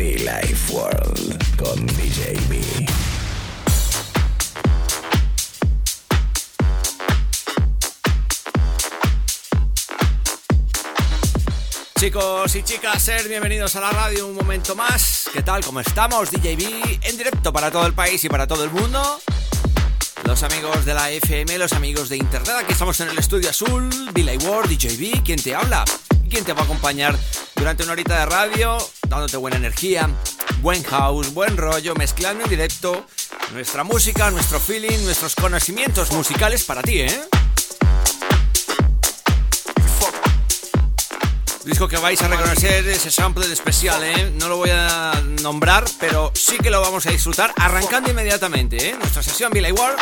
Be Life World con DJ B. Chicos y chicas, ser bienvenidos a la radio un momento más. ¿Qué tal? ¿Cómo estamos? DJB en directo para todo el país y para todo el mundo. Los amigos de la FM, los amigos de Internet, aquí estamos en el estudio azul, Billy Ward, DJB, quien te habla quien te va a acompañar durante una horita de radio, dándote buena energía, buen house, buen rollo, mezclando en directo nuestra música, nuestro feeling, nuestros conocimientos musicales para ti, ¿eh? Disco que vais a reconocer ese sample especial, ¿eh? No lo voy a nombrar, pero sí que lo vamos a disfrutar arrancando inmediatamente, ¿eh? Nuestra sesión Billy Ward.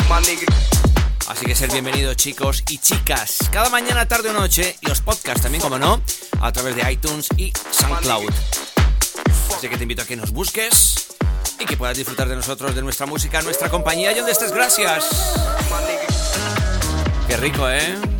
Así que ser bienvenidos chicos y chicas. Cada mañana, tarde o noche y los podcasts también, como no, a través de iTunes y SoundCloud. Así que te invito a que nos busques y que puedas disfrutar de nosotros, de nuestra música, nuestra compañía y donde estés. Gracias. Qué rico, ¿eh?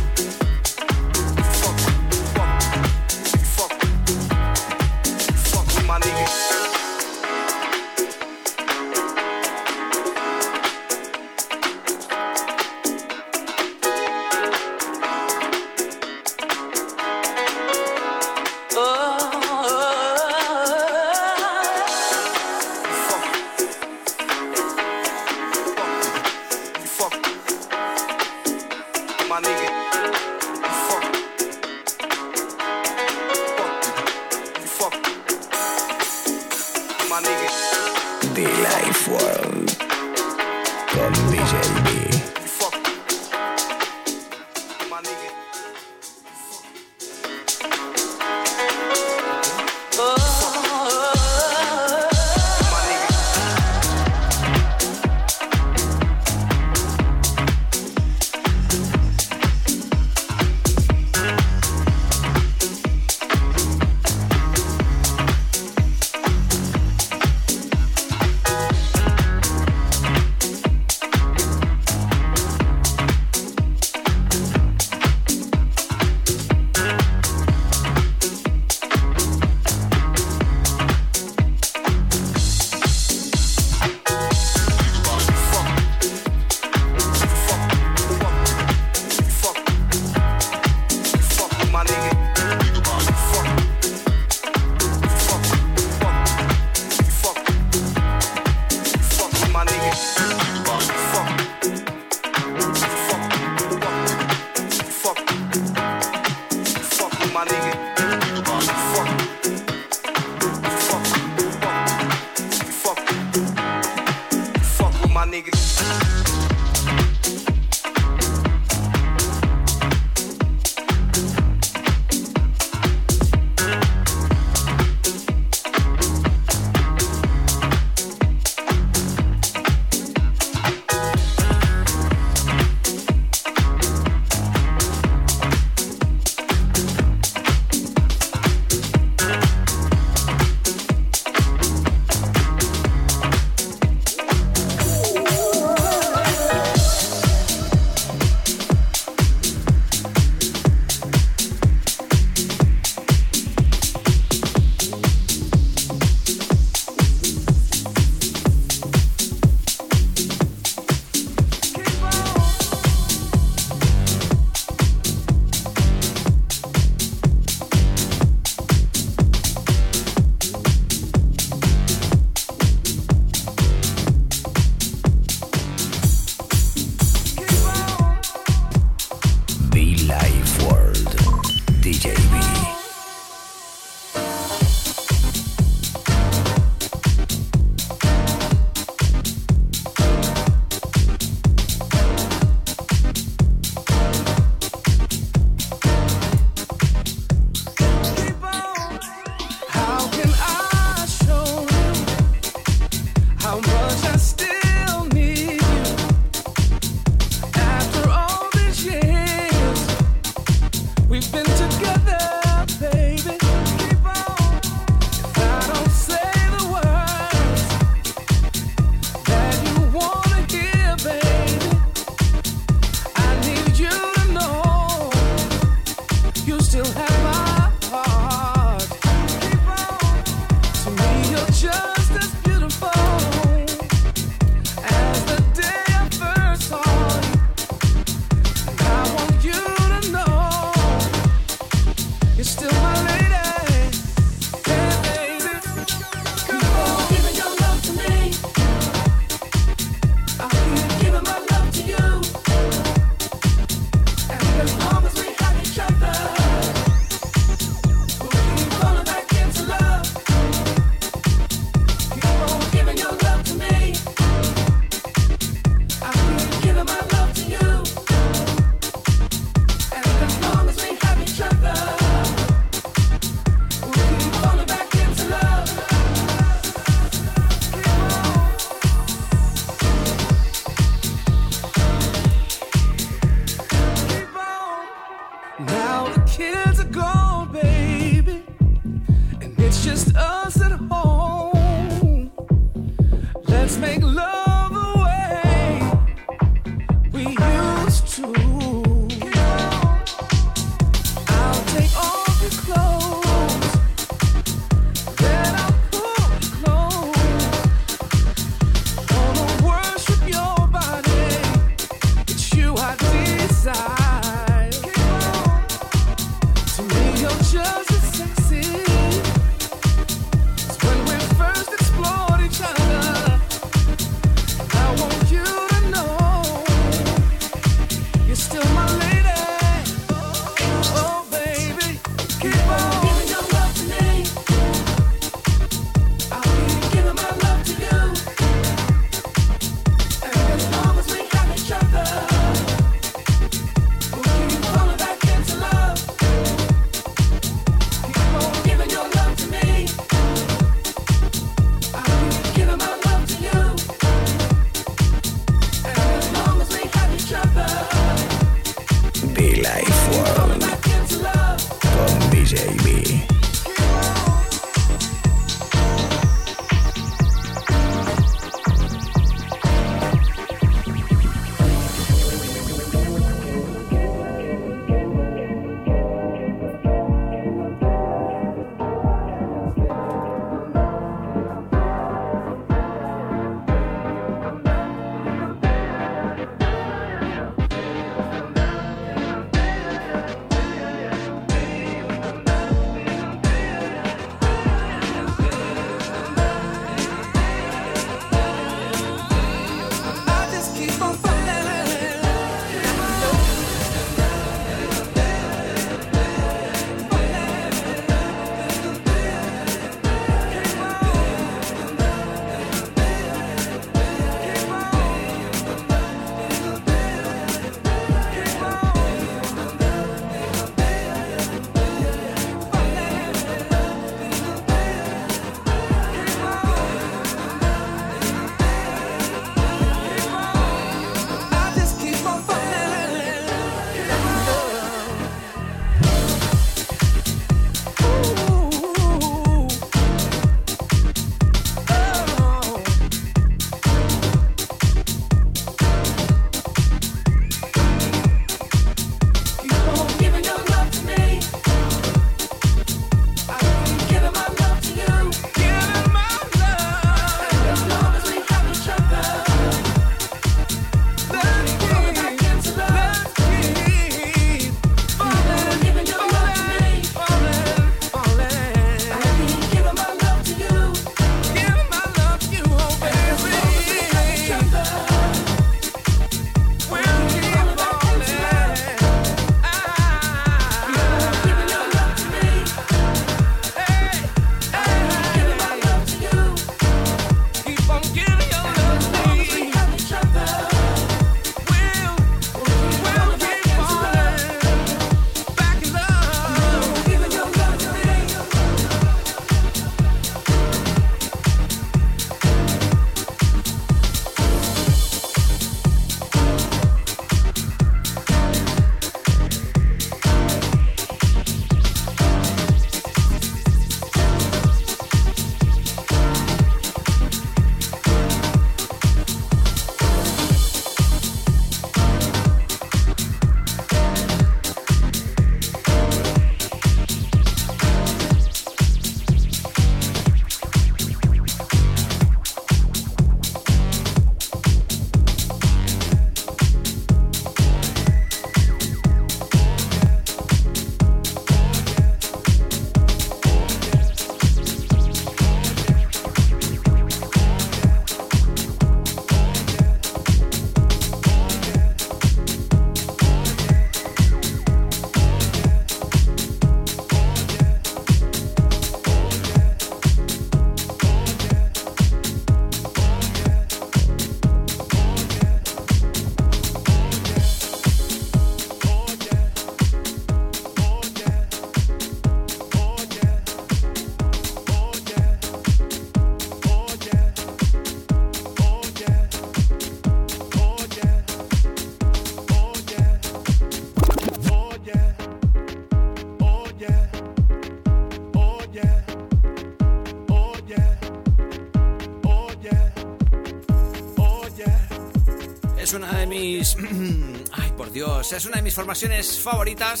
Es una de mis formaciones favoritas.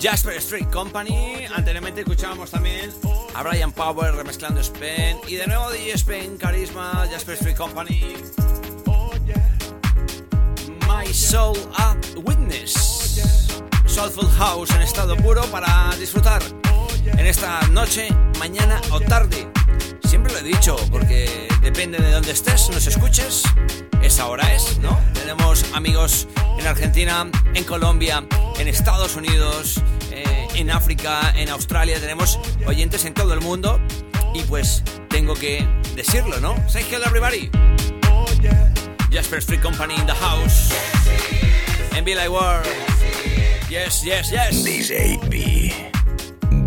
Jasper Street Company. Anteriormente escuchábamos también a Brian Power remezclando Spain. Y de nuevo DJ Spain, Carisma, Jasper Street Company. My Soul at Witness. Soulful House en estado puro para disfrutar en esta noche, mañana o tarde. Lo he dicho, porque depende de dónde estés, nos escuches, esa hora es, ¿no? Tenemos amigos en Argentina, en Colombia, en Estados Unidos, eh, en África, en Australia, tenemos oyentes en todo el mundo y pues tengo que decirlo, ¿no? Say hello everybody. Jasper Street Company in the house. En Be Like World. Yes, yes, yes. DJ B.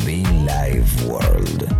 Be Live World.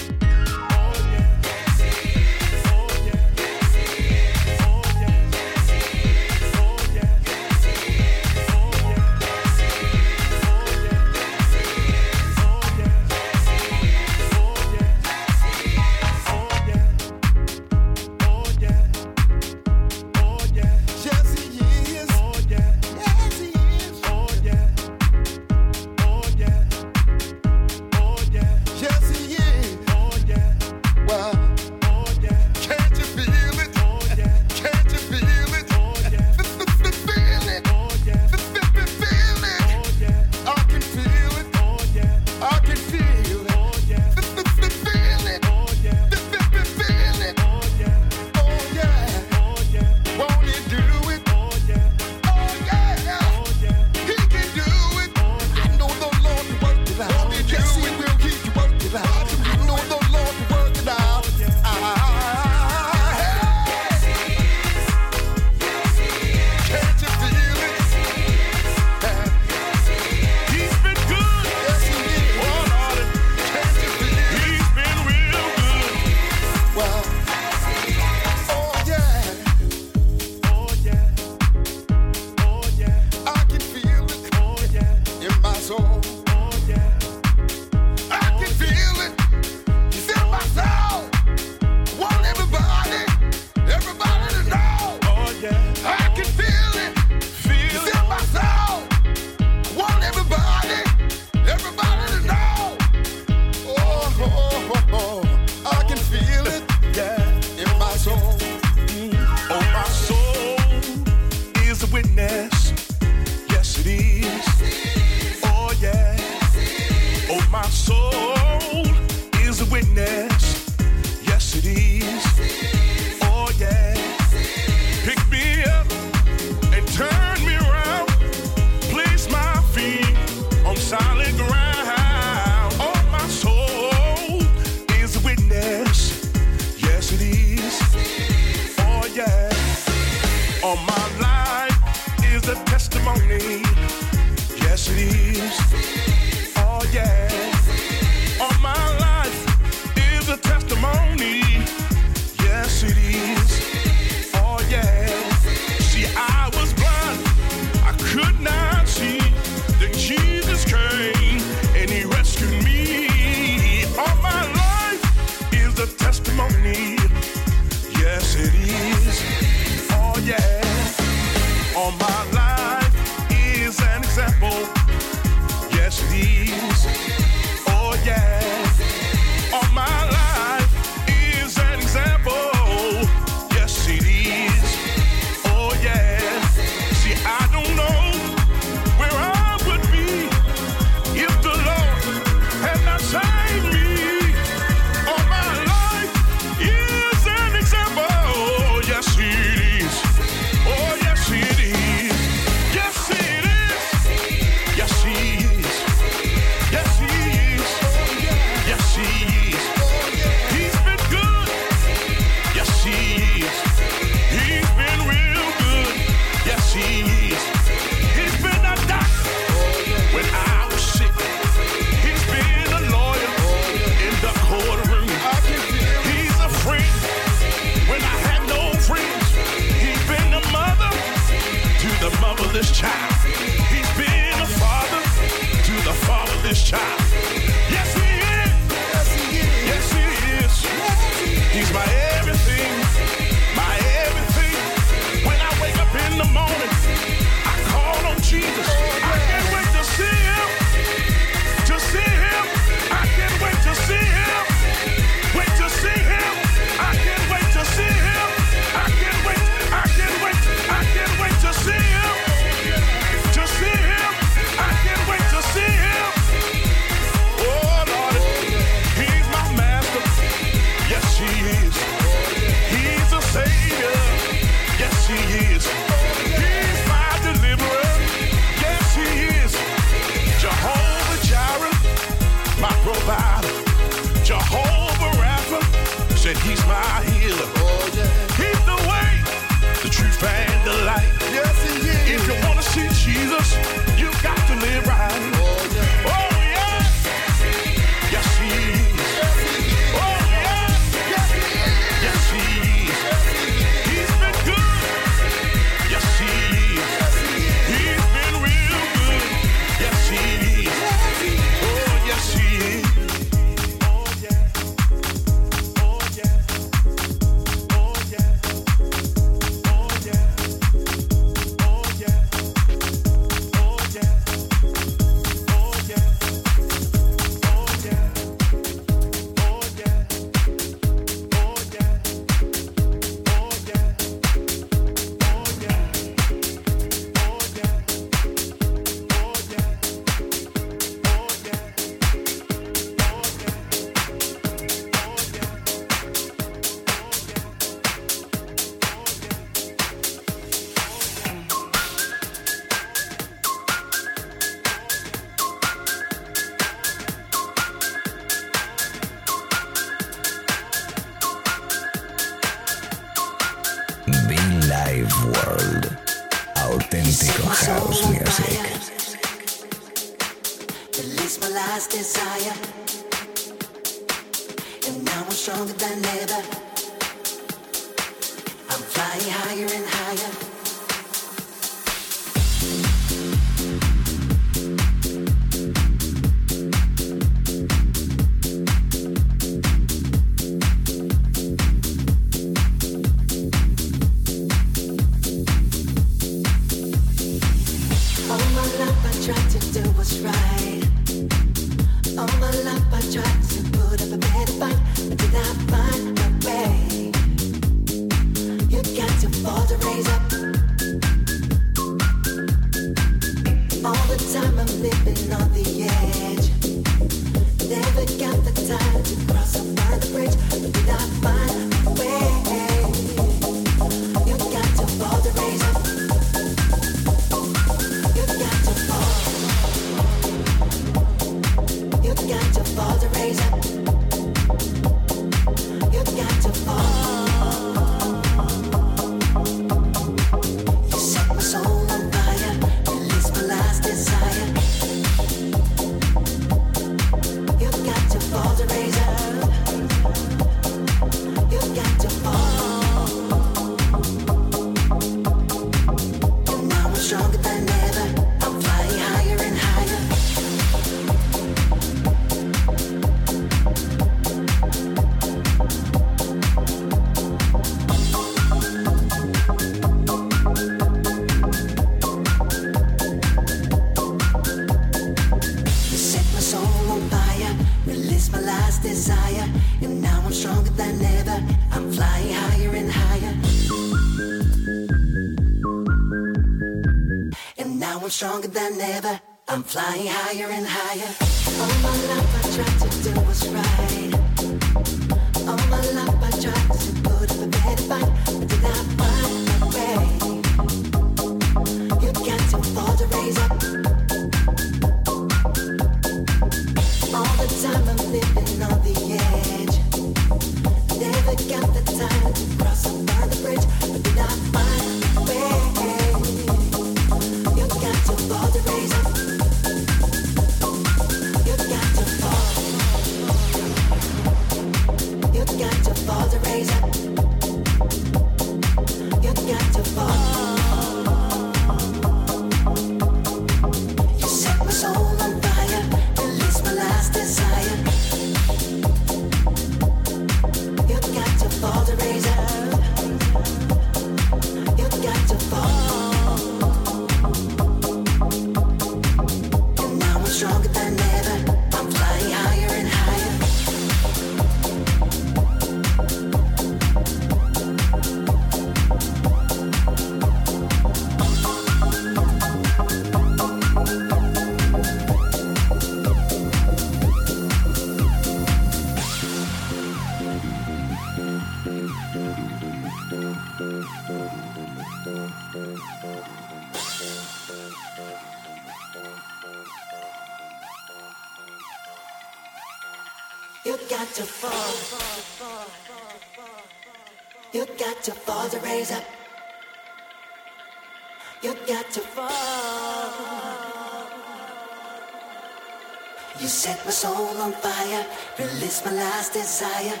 Release my last desire.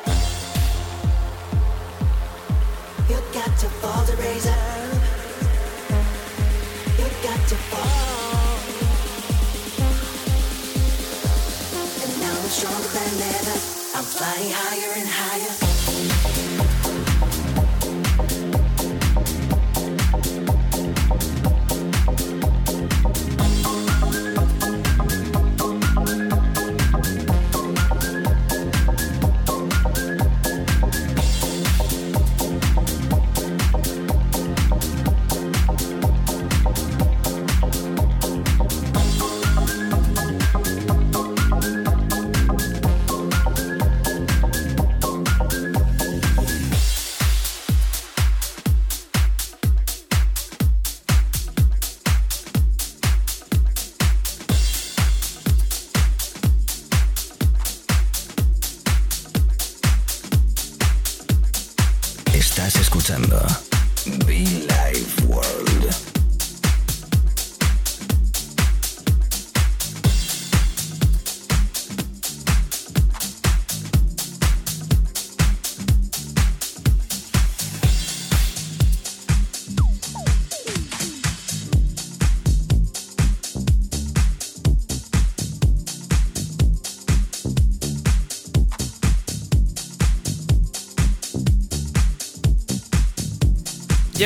You got to fall to raise up. You got to fall. And now I'm stronger than ever. I'm flying higher and higher. Estás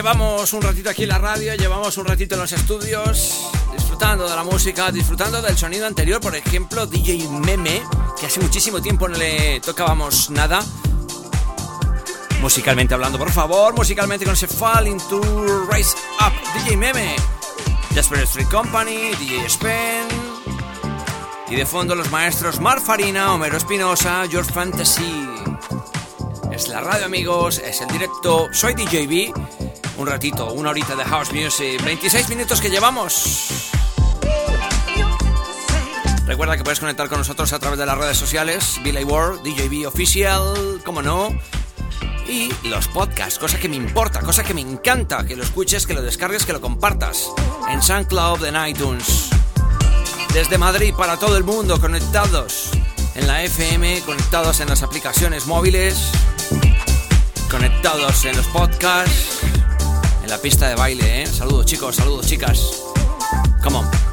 Llevamos un ratito aquí en la radio, llevamos un ratito en los estudios, disfrutando de la música, disfrutando del sonido anterior, por ejemplo, DJ Meme, que hace muchísimo tiempo no le tocábamos nada. Musicalmente hablando, por favor, musicalmente con ese Fall into Rise Up, DJ Meme, Jasper Street Company, DJ Spen, y de fondo los maestros Mar Farina, Homero Espinosa, George Fantasy. Es la radio, amigos, es el directo, soy DJB. Un ratito, una horita de house music, 26 minutos que llevamos. Recuerda que puedes conectar con nosotros a través de las redes sociales, Billy World, DJB Official, como no, y los podcasts, cosa que me importa, cosa que me encanta, que lo escuches, que lo descargues, que lo compartas. En SoundCloud, en iTunes. Desde Madrid para todo el mundo, conectados. En la FM, conectados en las aplicaciones móviles, conectados en los podcasts, la pista de baile, ¿eh? Saludos chicos, saludos chicas. Come on.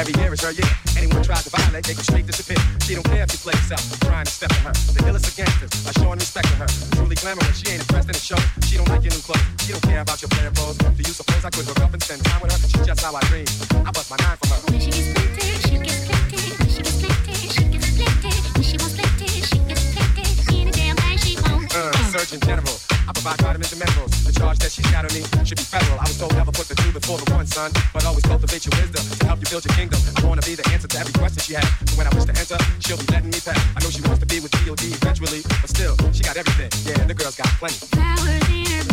Every year is her year. Anyone tries to violate, they can straight disappear. She don't care if you play yourself. I'm trying to step on her. The illest of gangsters. I show and respect to her. Truly glamorous. She ain't impressed in the show. She don't like your new clothes. She don't care about your plan clothes. Do you suppose I could hook up and spend time with her? She's just how I dream. I bust my nine for her. When she gets plenty, she gets plenty. When she gets plenty, she gets plenty. When she wants plenty, she gets plenty. Any damn thing she wants. Uh, Surgeon General. I provide crime and metals. The charge that she's got on me should be federal. I was told never put the two before the one, son. But always cultivate your wisdom to help you build your kingdom. I wanna be the answer to every question she has. But when I wish to enter, she'll be letting me pass. I know she wants to be with DOD eventually, but still, she got everything. Yeah, the girl's got plenty. Flowers in her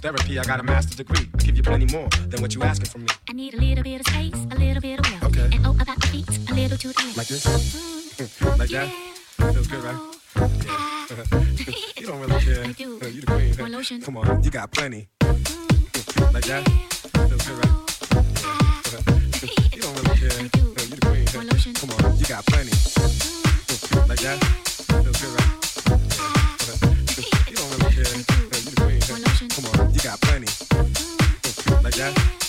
therapy, I got a master's degree. I give you plenty more than what you asking from me. I need a little bit of space, a little bit of will. Okay. And oh, about the feet, a little too the end. Like this? Mm. like that? Feels good, right? Yeah. you don't really care. I do. You the queen. More lotion. Come on, you got plenty. Mm-hmm. like that? Feels good, right? you don't really care. Do. You the queen. More lotion. Come on, you got plenty. like that? Feels good, right? Don't. You the. Come on, you got plenty. like that?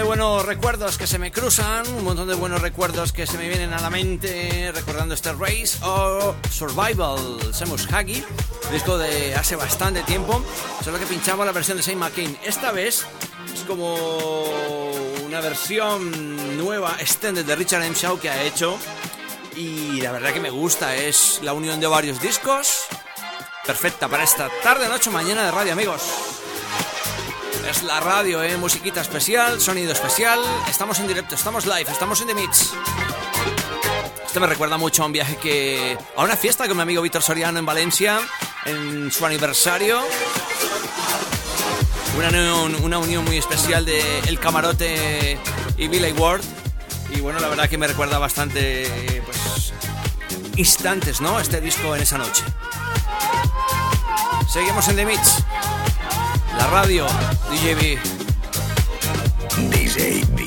De buenos recuerdos que se me cruzan, un montón de buenos recuerdos que se me vienen a la mente recordando este Race o Survival Semus Hagi, disco de hace bastante tiempo, solo que pinchamos la versión de Saint McCain. Esta vez es como una versión nueva, extended de Richard M. Shaw que ha hecho y la verdad que me gusta, es la unión de varios discos, perfecta para esta tarde, noche, mañana de radio, amigos. Es la radio, ¿eh? Musiquita especial, sonido especial. Estamos en directo, estamos live, estamos en The Mix. Esto me recuerda mucho a un viaje que... a una fiesta con mi amigo Víctor Soriano en Valencia, en su aniversario. Una unión, una unión muy especial de El Camarote y Billy Ward. Y bueno, la verdad que me recuerda bastante, pues, instantes, ¿no? Este disco en esa noche. Seguimos en The Mix. La radio, DJ B. Be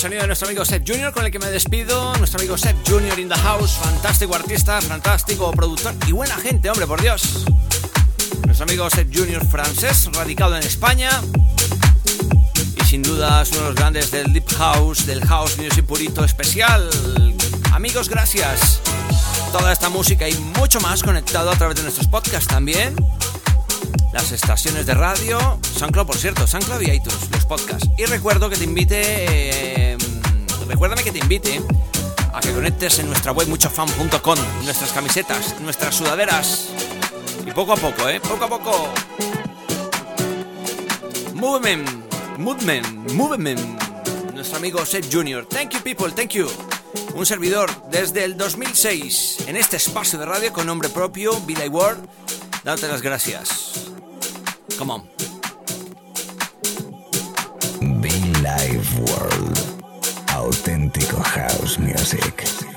sonido de nuestro amigo Seth Junior con el que me despido. Nuestro amigo Seth Junior in the house, fantástico artista, fantástico productor y buena gente, hombre, por Dios. Nuestro amigo Seth Junior francés, radicado en España. Y sin duda es uno de los grandes del Deep House, del House Music Purito especial. Amigos, gracias. Toda esta música y mucho más conectado a través de nuestros podcasts también las estaciones de radio, SoundCloud por cierto, SoundCloud y iTunes, los podcasts. Y recuerdo que te invite, eh, recuérdame que te invite a que conectes en nuestra web muchofan.com, nuestras camisetas, nuestras sudaderas. Y poco a poco, ¿eh? Poco a poco. Movement, movement, movement. Nuestro amigo Seth Junior. Thank you people, thank you. Un servidor desde el 2006 en este espacio de radio con nombre propio, Vida y World. Darte las gracias. Come on. Be. House Music.